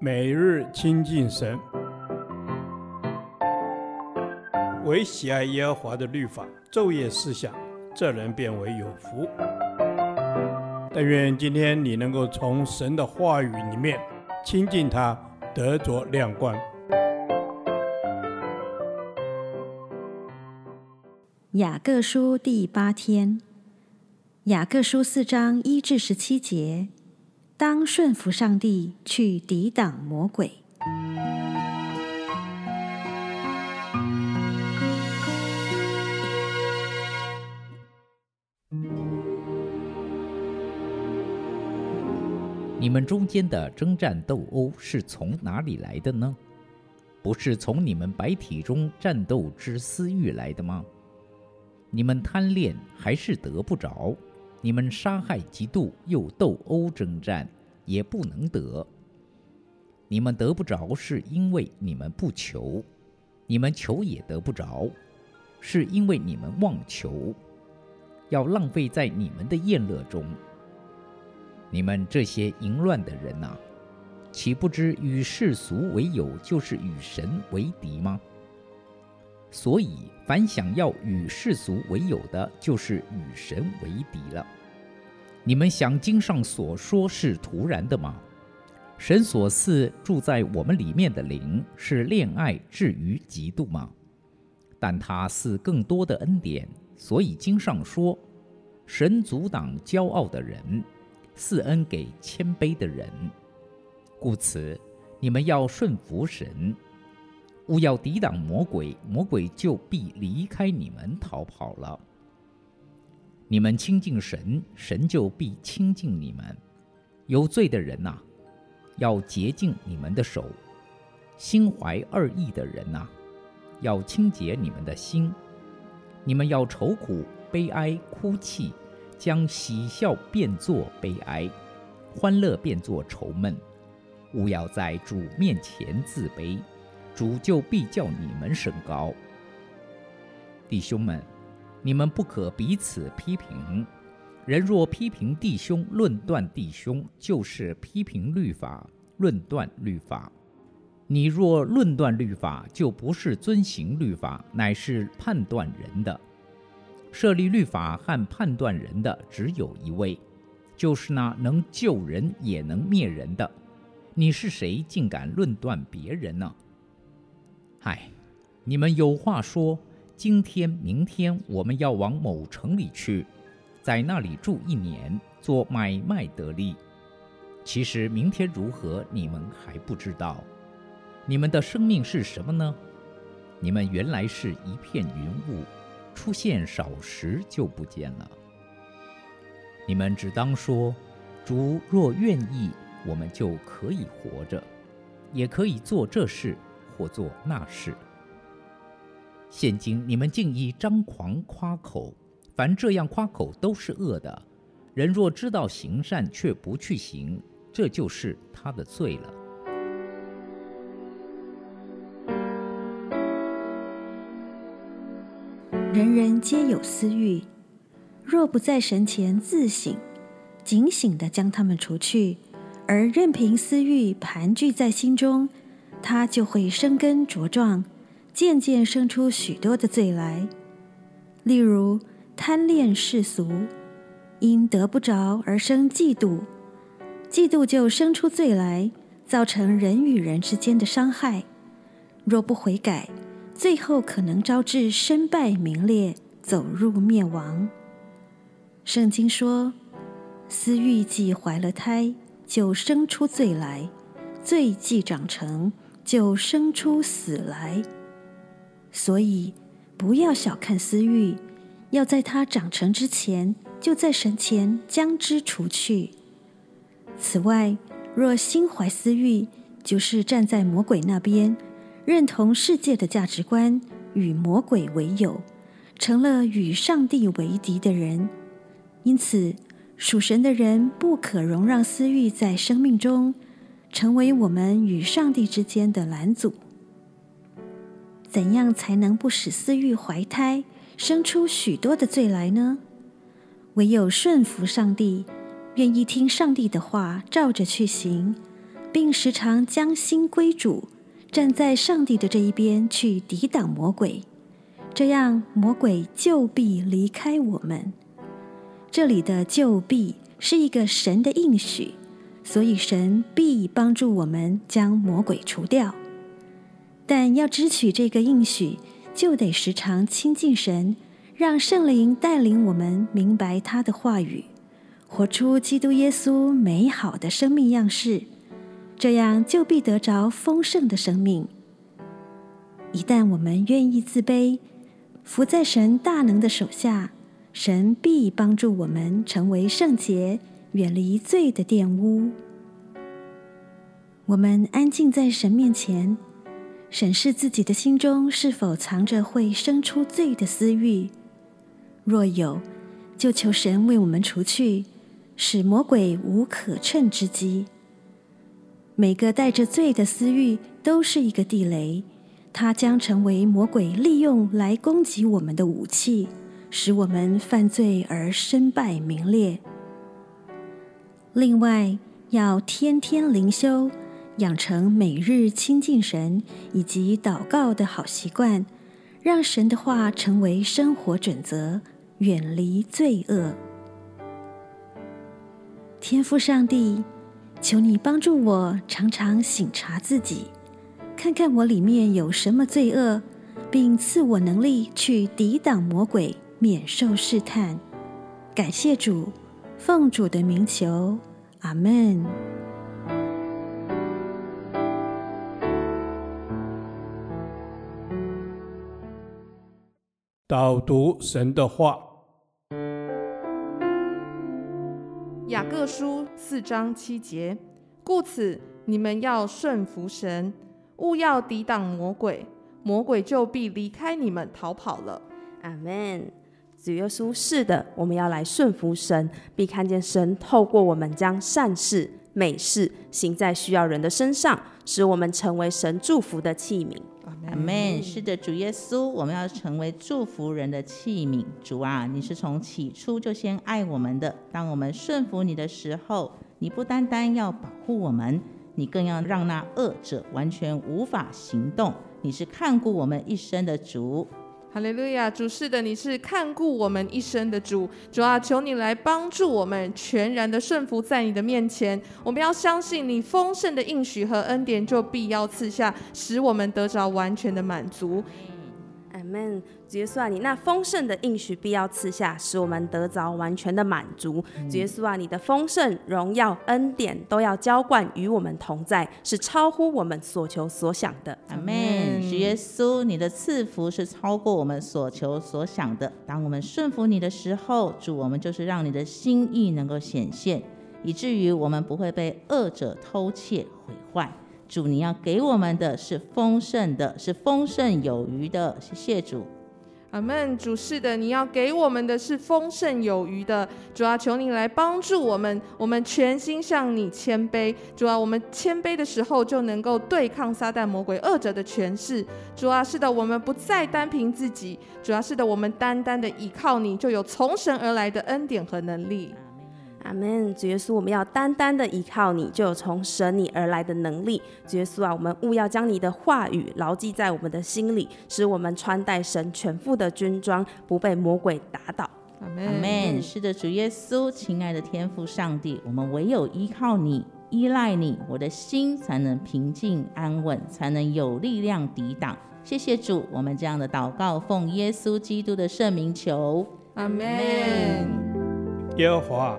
每日亲近神，唯喜爱耶和华的律法，昼夜思想，这人便为有福。但愿今天你能够从神的话语里面亲近他，得着亮光。雅各书第八天，雅各书四章一至十七节，当顺服上帝，去抵挡魔鬼。你们中间的争战斗殴是从哪里来的呢？不是从你们百体中战斗之私欲来的吗？你们贪恋还是得不着？你们杀害嫉妒又斗殴争战，也不能得。你们得不着，是因为你们不求；你们求也得不着，是因为你们妄求，要浪费在你们的宴乐中。你们这些淫乱的人呐，岂不知与世俗为友，就是与神为敌吗？所以，凡想要与世俗为友的，就是与神为敌了。你们想经上所说是徒然的吗？神所赐住在我们里面的灵，是恋爱至于嫉妒吗？但他赐更多的恩典，所以经上说：神阻挡骄傲的人，赐恩给谦卑的人。故此，你们要顺服神。勿要抵挡魔鬼，魔鬼就必离开你们逃跑了。你们亲近神，神就必亲近你们。有罪的人呐，要洁净你们的手；心怀二意的人呐，要清洁你们的心。你们要愁苦、悲哀、哭泣，将喜笑变作悲哀，欢乐变作愁闷。勿要在主面前自卑。主就必叫你们升高。弟兄们，你们不可彼此批评。人若批评弟兄、论断弟兄，就是批评律法、论断律法。你若论断律法，就不是遵行律法，乃是判断人的。设立律法和判断人的只有一位，就是那能救人也能灭人的。你是谁，竟敢论断别人呢？唉，你们有话说，今天、明天我们要往某城里去，在那里住一年，做买卖得利。其实明天如何，你们还不知道。你们的生命是什么呢？你们原来是一片云雾，出现少时就不见了。你们只当说：主若愿意，我们就可以活着，也可以做这事。或做那事。现今你们竟以张狂夸口，凡这样夸口都是恶的。人若知道行善却不去行，这就是他的罪了。人人皆有私欲，若不在神前自省，警醒地将他们除去，而任凭私欲盘踞在心中。他就会生根茁壮，渐渐生出许多的罪来。例如贪恋世俗，因得不着而生嫉妒，嫉妒就生出罪来，造成人与人之间的伤害。若不悔改，最后可能招致身败名裂，走入灭亡。圣经说，私欲既怀了胎，就生出罪来，罪既长成。就生出死来，所以不要小看私欲，要在它长成之前，就在神前将之除去。此外，若心怀私欲，就是站在魔鬼那边，认同世界的价值观，与魔鬼为友，成了与上帝为敌的人。因此，属神的人不可容让私欲在生命中。成为我们与上帝之间的拦阻。怎样才能不使私欲怀胎，生出许多的罪来呢？唯有顺服上帝，愿意听上帝的话，照着去行，并时常将心归主，站在上帝的这一边去抵挡魔鬼，这样魔鬼就必离开我们。这里的“就必”是一个神的应许，所以神必帮助我们将魔鬼除掉。但要支取这个应许，就得时常亲近神，让圣灵带领我们明白他的话语，活出基督耶稣美好的生命样式，这样就必得着丰盛的生命。一旦我们愿意自卑，伏在神大能的手下，神必帮助我们成为圣洁，远离罪的玷污。我们安静在神面前。审视自己的心中是否藏着会生出罪的私欲，若有，就求神为我们除去，使魔鬼无可乘之机。每个带着罪的私欲都是一个地雷，它将成为魔鬼利用来攻击我们的武器，使我们犯罪而身败名裂。另外，要天天灵修。养成每日亲近神以及祷告的好习惯，让神的话成为生活准则，远离罪恶。天父上帝，求你帮助我常常省察自己，看看我里面有什么罪恶，并赐我能力去抵挡魔鬼，免受试探。感谢主，奉主的名求，阿门。导读神的话，雅各书四章七节，故此你们要顺服神，勿要抵挡魔鬼，魔鬼就必离开你们逃跑了。阿门。主耶稣，是的，我们要来顺服神，必看见神透过我们将善事、美事行在需要人的身上，使我们成为神祝福的器皿。阿门。是的，主耶稣，我们要成为祝福人的器皿。主啊，你是从起初就先爱我们的。当我们顺服你的时候，你不单单要保护我们，你更要让那恶者完全无法行动。你是看顾我们一生的主。哈利路亚，主是的，你是看顾我们一生的主。主啊，求你来帮助我们，全然的顺服在你的面前。我们要相信你丰盛的应许和恩典，就必要赐下，使我们得着完全的满足。阿门。主耶稣啊，你那丰盛的应许必要赐下，使我们得着完全的满足。主耶稣啊，你的丰盛、荣耀、恩典都要浇灌与我们同在，是超乎我们所求所想的。阿门。主耶稣，你的赐福是超过我们所求所想的。当我们顺服你的时候，主，我们就是让你的心意能够显现，以至于我们不会被恶者偷窃毁坏。主，你要给我们的是丰盛的，是丰盛有余的。谢谢主。阿门，主是的，你要给我们的是丰盛有余的。主啊，求你来帮助我们，我们全心向你谦卑。主啊，我们谦卑的时候就能够对抗撒旦魔鬼恶者的权势。主啊，是的，我们不再单凭自己。主啊，是的，我们单单的依靠你，就有从神而来的恩典和能力。阿门，主耶稣，我们要单单的依靠你，就有从神你而来的能力。主耶稣啊，我们务要将你的话语牢记在我们的心里，使我们穿戴神全副的军装，不被魔鬼打倒。阿门，阿门。是的，主耶稣，亲爱的天父上帝，我们唯有依靠你，依赖你，我的心才能平静安稳，才能有力量抵挡。谢谢主，我们这样的祷告，奉耶稣基督的圣名求。阿门。耶和华。